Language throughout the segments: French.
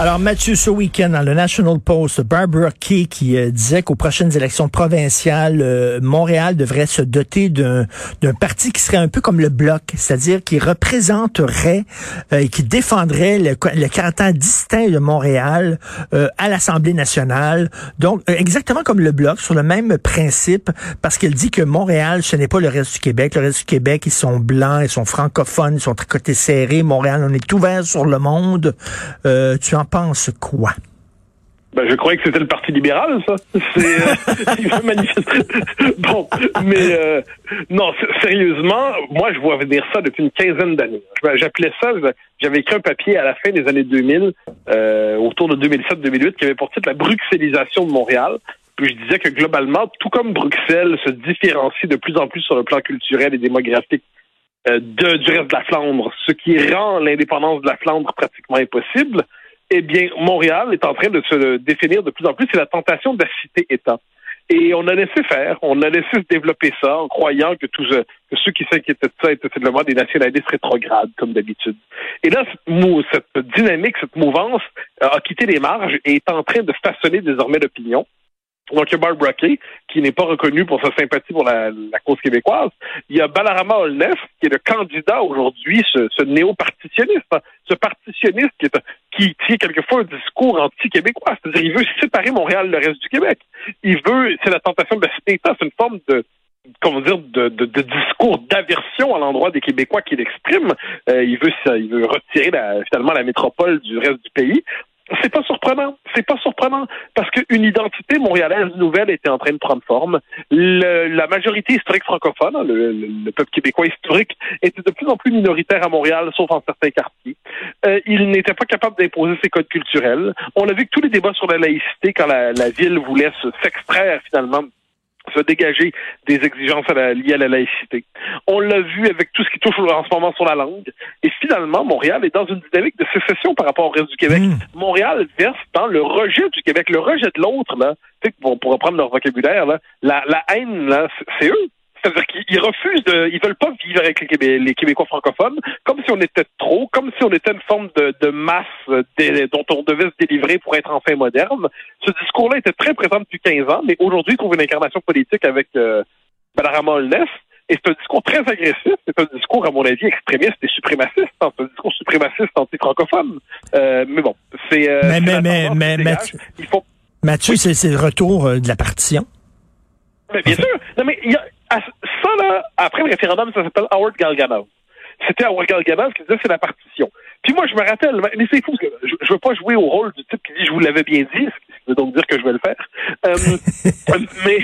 Alors, Mathieu, ce week-end, dans le National Post, Barbara Key qui euh, disait qu'aux prochaines élections provinciales, euh, Montréal devrait se doter d'un parti qui serait un peu comme le Bloc, c'est-à-dire qui représenterait euh, et qui défendrait le, le caractère distinct de Montréal à l'Assemblée nationale. Donc, exactement comme le Bloc, sur le même principe, parce qu'elle dit que Montréal, ce n'est pas le reste du Québec. Le reste du Québec, ils sont blancs, ils sont francophones, ils sont très côté serré. Montréal, on est ouvert sur le monde. tu en penses quoi? Ben, je croyais que c'était le Parti libéral, ça. C'est euh, bon, mais euh, non, sérieusement, moi, je vois venir ça depuis une quinzaine d'années. J'appelais ça, j'avais écrit un papier à la fin des années 2000, euh, autour de 2007-2008, qui avait pour titre la bruxellisation de Montréal. Puis je disais que globalement, tout comme Bruxelles se différencie de plus en plus sur le plan culturel et démographique euh, du reste de la Flandre, ce qui rend l'indépendance de la Flandre pratiquement impossible eh bien, Montréal est en train de se définir de plus en plus. C'est la tentation de la cité-État. Et on a laissé faire, on a laissé se développer ça en croyant que, tous, que ceux qui s'inquiétaient de ça étaient simplement des nationalistes rétrogrades, comme d'habitude. Et là, cette, cette dynamique, cette mouvance a quitté les marges et est en train de façonner désormais l'opinion. Donc, il y a Barbara Kay, qui n'est pas reconnu pour sa sympathie pour la, cause québécoise. Il y a Balarama Olnef, qui est le candidat aujourd'hui, ce, ce néo-partitionniste, ce partitionniste qui, est, qui tient quelquefois un discours anti-québécois. C'est-à-dire, il veut séparer Montréal du reste du Québec. Il veut, c'est la tentation de la c'est une forme de, comment dire, de, de, de discours d'aversion à l'endroit des Québécois qu'il exprime. Euh, il veut, il veut retirer la, finalement la métropole du reste du pays c'est pas surprenant. C'est pas surprenant parce qu'une identité montréalaise nouvelle était en train de prendre forme. la majorité historique francophone, le, peuple québécois historique, était de plus en plus minoritaire à Montréal, sauf en certains quartiers. Euh, il n'était pas capable d'imposer ses codes culturels. On a vu que tous les débats sur la laïcité, quand la, la ville voulait s'extraire finalement se dégager des exigences liées à la laïcité. On l'a vu avec tout ce qui touche en ce moment sur la langue. Et finalement, Montréal est dans une dynamique de sécession par rapport au reste du Québec. Hmm. Montréal verse dans le rejet du Québec, le rejet de l'autre. Là, pour reprendre leur vocabulaire, là, la, la haine, là, c'est eux. C'est-à-dire qu'ils refusent de, ils veulent pas vivre avec les, Québécois francophones, comme si on était trop, comme si on était une forme de, masse dont on devait se délivrer pour être enfin moderne. Ce discours-là était très présent depuis 15 ans, mais aujourd'hui, il trouve une incarnation politique avec euh, Balarama. Et c'est un discours très agressif. C'est un discours, à mon avis, extrémiste et suprémaciste. Hein. C'est un discours suprémaciste anti-francophone. Euh, mais bon, c'est... Euh, mais, mais, mais, mais, Mathieu, il faut... Mathieu c'est le retour euh, de la partition. Mais bien sûr. Non, mais il y a ça, là, après le référendum, ça s'appelle Howard Galganov. C'était Howard Galganov qui disait c'est la partition. Puis moi, je me rappelle, mais c'est fou, parce que je, je veux pas jouer au rôle du type qui dit je vous l'avais bien dit, ce qui veut donc dire que je vais le faire. Euh, mais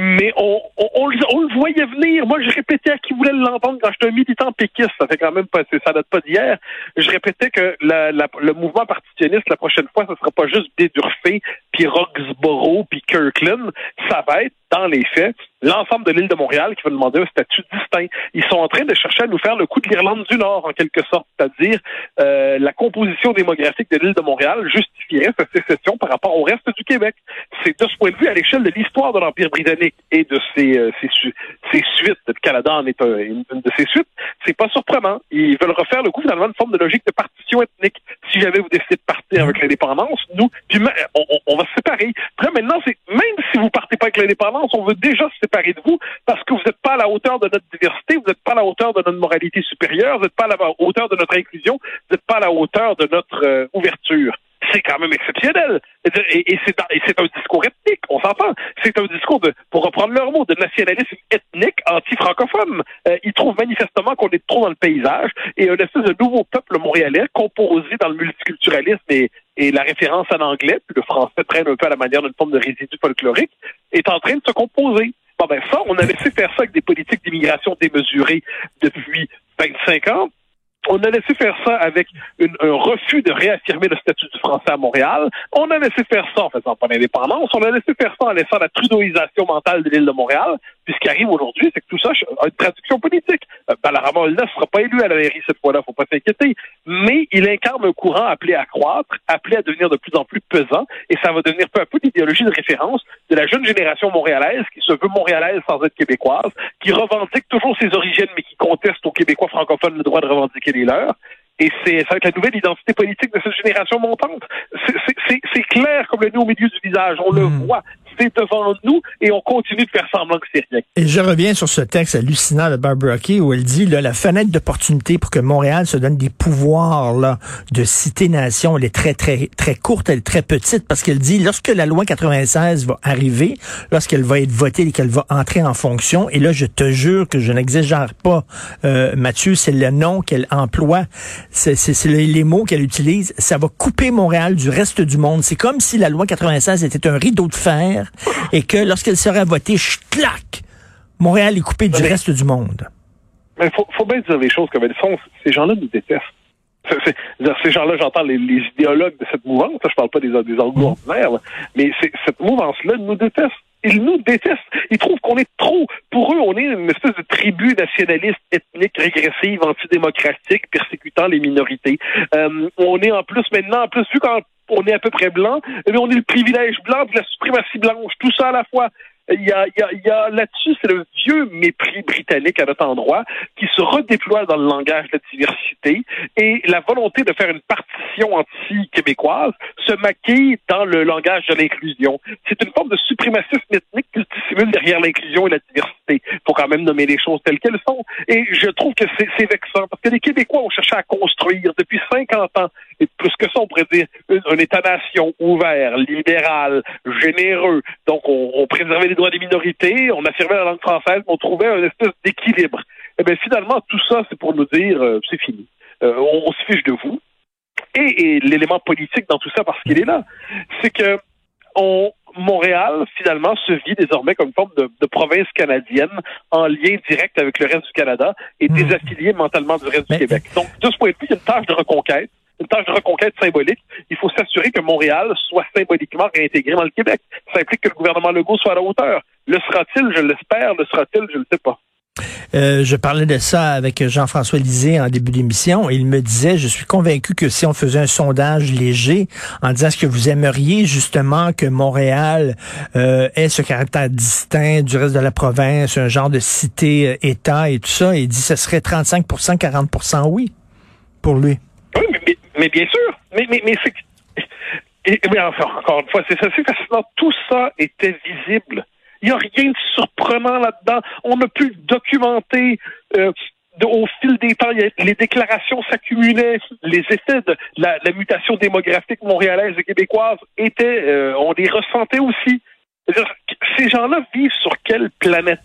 mais on, on, on, le voyait venir. Moi, je répétais à qui voulait l'entendre quand j'étais un militant péquiste. Ça fait quand même pas, ça date pas d'hier. Je répétais que la, la, le mouvement partitionniste, la prochaine fois, ce sera pas juste Bédurfé, puis Roxborough, puis Kirkland. Ça va être, dans les faits, l'ensemble de l'île de Montréal qui va demander un statut distinct. Ils sont en train de chercher à nous faire le coup de l'Irlande du Nord, en quelque sorte, c'est-à-dire euh, la composition démographique de l'île de Montréal justifierait sa sécession par rapport au reste du Québec. C'est de ce point de vue, à l'échelle de l'histoire de l'Empire britannique et de ses, euh, ses, suites, le Canada en est une, de ses suites, c'est pas surprenant. Ils veulent refaire le coup finalement une forme de logique de partition ethnique. Si jamais vous décidez de partir avec l'indépendance, nous, puis on, va se séparer. Après, maintenant, c'est même si vous partez pas avec l'indépendance, on veut déjà se séparer de vous parce que vous n'êtes pas à la hauteur de notre diversité, vous n'êtes pas à la hauteur de notre moralité supérieure, vous n'êtes pas à la hauteur de notre inclusion, vous n'êtes pas à la hauteur de notre euh, ouverture. C'est quand même exceptionnel. Et, c'est un discours ethnique, on s'entend. C'est un discours de, pour reprendre leur mot, de nationalisme ethnique anti-francophone. Euh, ils trouvent manifestement qu'on est trop dans le paysage et un espèce de nouveau peuple montréalais composé dans le multiculturalisme et, et la référence à l'anglais, puis le français traîne un peu à la manière d'une forme de résidu folklorique, est en train de se composer. Bon ben ça, on a laissé faire ça avec des politiques d'immigration démesurées depuis 25 ans on a laissé faire ça avec un refus de réaffirmer le statut du français à Montréal. On a laissé faire ça en faisant pas l'indépendance. On a laissé faire ça en laissant la trudeauisation mentale de l'île de Montréal. Puis ce qui arrive aujourd'hui, c'est que tout ça a une traduction politique. Euh, Balarama ne sera pas élu à la mairie cette fois-là, faut pas s'inquiéter. Mais il incarne un courant appelé à croître, appelé à devenir de plus en plus pesant, et ça va devenir peu à peu l'idéologie de référence de la jeune génération montréalaise qui se veut montréalaise sans être québécoise, qui revendique toujours ses origines, mais qui conteste aux Québécois francophones le droit de revendiquer les leurs. Et c'est ça va être la nouvelle identité politique de cette génération montante. C'est clair comme le nez au milieu du visage. On le Hmm. voit. Devant nous et on continue de faire semblant que c'est rien. Et je reviens sur ce texte hallucinant de Barbara Key où elle dit là, la fenêtre d'opportunité pour que Montréal se donne des pouvoirs là, de cité-nation, elle est très, très, très courte, elle est très petite parce qu'elle dit lorsque la loi 96 va arriver, lorsqu'elle va être votée et qu'elle va entrer en fonction, et là, je te jure que je n'exagère pas, euh, Mathieu, c'est le nom qu'elle emploie, c'est les mots qu'elle utilise, ça va couper Montréal du reste du monde. C'est comme si la loi 96 était un rideau de fer et que lorsqu'elle sera votée, clac, Montréal est coupé du Mais- reste du monde. Mais faut, faut bien dire les choses comme elles sont. Ces gens-là nous détestent. Ces gens-là, j'entends les, les idéologues de cette mouvance, je parle pas des, des orgues ordinaires, là, mais cette mouvance-là nous déteste. Ils nous détestent. Ils trouvent qu'on est trop. Pour eux, on est une espèce de tribu nationaliste, ethnique, régressive, antidémocratique, persécutant les minorités. Euh, on est en plus maintenant, en plus, vu quand on est à peu près blanc, bien, on est le privilège blanc de la suprématie blanche, tout ça à la fois. Il y a, y a, y a là-dessus, c'est le vieux mépris britannique à notre endroit qui se redéploie dans le langage de la diversité et la volonté de faire une partition anti-québécoise se maquille dans le langage de l'inclusion. C'est une forme de suprémacisme ethnique qui se dissimule derrière l'inclusion et la diversité. Faut quand même nommer les choses telles qu'elles sont. Et je trouve que c'est vexant parce que les Québécois ont cherché à construire depuis 50 ans, et plus que ça, on pourrait dire, un, un État-nation ouvert, libéral, généreux. Donc, on, on préservait les droits des minorités, on affirmait la langue française, on trouvait un espèce d'équilibre. Eh bien, finalement, tout ça, c'est pour nous dire, euh, c'est fini. Euh, on, on se fiche de vous. Et, et l'élément politique dans tout ça, parce qu'il est là, c'est que on, Montréal, finalement, se vit désormais comme une forme de, de province canadienne en lien direct avec le reste du Canada et Hmm. désaffilié mentalement du reste du Québec. Donc, de ce point de vue, il y a une tâche de reconquête, une tâche de reconquête symbolique. Il faut s'assurer que Montréal soit symboliquement réintégré dans le Québec. Ça implique que le gouvernement Legault soit à la hauteur. Le sera-t-il? Je l'espère. Le sera-t-il? Je ne le sais pas. Euh, je parlais de ça avec Jean-François Lisée en début d'émission il me disait, je suis convaincu que si on faisait un sondage léger en disant ce que vous aimeriez justement que Montréal euh, ait ce caractère distinct du reste de la province, un genre de cité-État et tout ça, il dit ce serait 35 40% oui pour lui. Oui, mais, mais, bien sûr. Mais, mais, mais c'est. et- Mais encore une fois, c'est assez fascinant. Tout ça était visible. Il n'y a rien de surprenant là-dedans. On a pu documenter. euh, au fil des temps, les déclarations s'accumulaient, les effets de la, mutation démographique montréalaise et québécoise étaient, euh, on les ressentait aussi. Ces gens-là vivent sur quelle planète?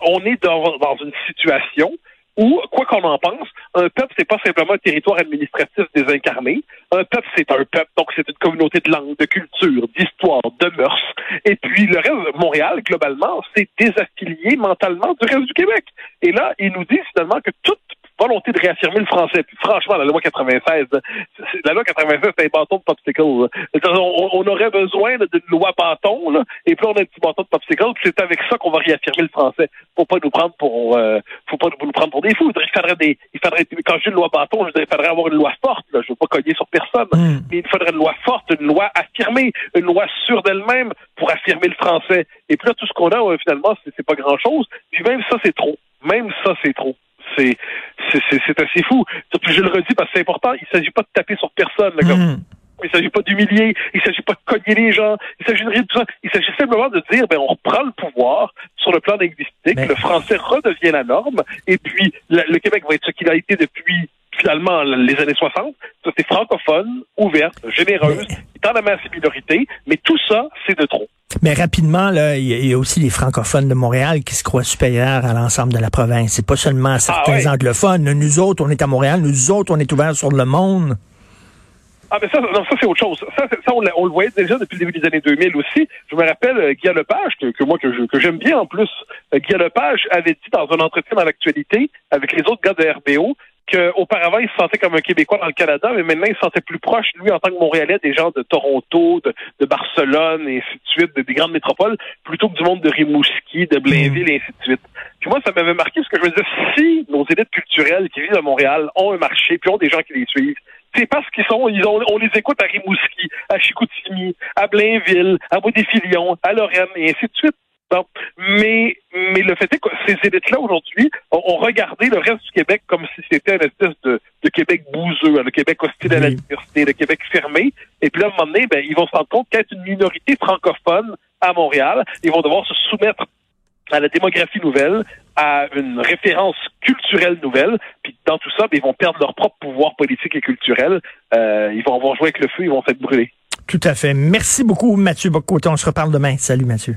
On est dans, dans une situation où, quoi qu'on en pense, un peuple, c'est pas simplement un territoire administratif désincarné. Un peuple, c'est un peuple, donc c'est une communauté de langue, de culture, d'histoire, de mœurs. Et puis le reste, Montréal, globalement, c'est désaffilié mentalement du reste du Québec. Et là, ils nous disent finalement que toute volonté de réaffirmer le français, puis franchement, la loi 96, c'est- la loi 96, c'est un bâton de popsicle. On, on aurait besoin d'une loi bâton, là, et puis on a un petit bâton de popsicle, puis c'est avec ça qu'on va réaffirmer le français. Faut pas nous prendre pour, euh, faut pas nous prendre pour des fous. Il faudrait des, il faudrait, quand je dis une loi bâton, je dirais, il faudrait avoir une loi forte. Là. Je veux pas cogner sur personne, Hmm. mais il faudrait une loi forte, une loi affirmée, une loi sûre d'elle-même pour affirmer le français. Et puis là, tout ce qu'on a, euh, finalement, c'est c'est pas grand-chose. Puis même ça, c'est trop. Même ça, c'est trop. C'est c'est- assez fou. Je le redis parce que c'est important. Il s'agit pas de taper sur personne. là, comme- Hmm. il s'agit pas d'humilier, il s'agit pas de cogner les gens, il s'agit de rien de tout ça. Il s'agit simplement de dire, ben, on reprend le pouvoir sur le plan linguistique, Mais- le français redevient la norme, et puis la- le Québec va être ce qu'il a été depuis finalement les années 60. Ça, c'est francophone, ouverte, généreuse, qui tend à la ses minorités, mais tout ça, c'est de trop. Mais rapidement, là, il y, a- il y a aussi les francophones de Montréal qui se croient supérieurs à l'ensemble de la province. C'est pas seulement certains ouais. anglophones. Nous autres, on est à Montréal. Nous autres, on est ouverts sur le monde. Ah, mais ça, non, ça c'est autre chose. Ça, ça on, le voyait déjà depuis le début des années 2000 aussi. Je me rappelle, euh, Guy Lepage, que, que moi, que, je- que j'aime bien en plus, euh, Guy Lepage avait dit dans un entretien dans l'actualité avec les autres gars de RBO qu'auparavant, il se sentait comme un Québécois dans le Canada, mais maintenant, il se sentait plus proche, lui, en tant que Montréalais, des gens de Toronto, de, de Barcelone, et ainsi de suite, de, des grandes métropoles, plutôt que du monde de Rimouski, de Blainville, et ainsi de suite. Puis moi, ça m'avait marqué parce que je me disais, si nos élites culturelles qui vivent à Montréal ont un marché, puis ont des gens qui les suivent, c'est parce qu'ils sont, ils ont, on les écoute à Rimouski, à Chicoutimi, à Blainville, à Bois-des-Filions, à Lorraine, et ainsi de suite. Bon. Mais, mais le fait est que ces élites-là, aujourd'hui, ont, ont, regardé le reste du Québec comme si c'était une espèce de, de Québec bouseux, le Québec hostile à la diversité, le Québec fermé. Et puis là, à un moment donné, ben, ils vont se rendre compte qu'être une minorité francophone à Montréal, ils vont devoir se soumettre à la démographie nouvelle, à une référence culturelle nouvelle, puis dans tout ça, ben, ils vont perdre leur propre pouvoir politique et culturel. Euh, ils vont avoir joué avec le feu, ils vont s'être brûlés. Tout à fait. Merci beaucoup, Mathieu Bocoté. On se reparle demain. Salut, Mathieu.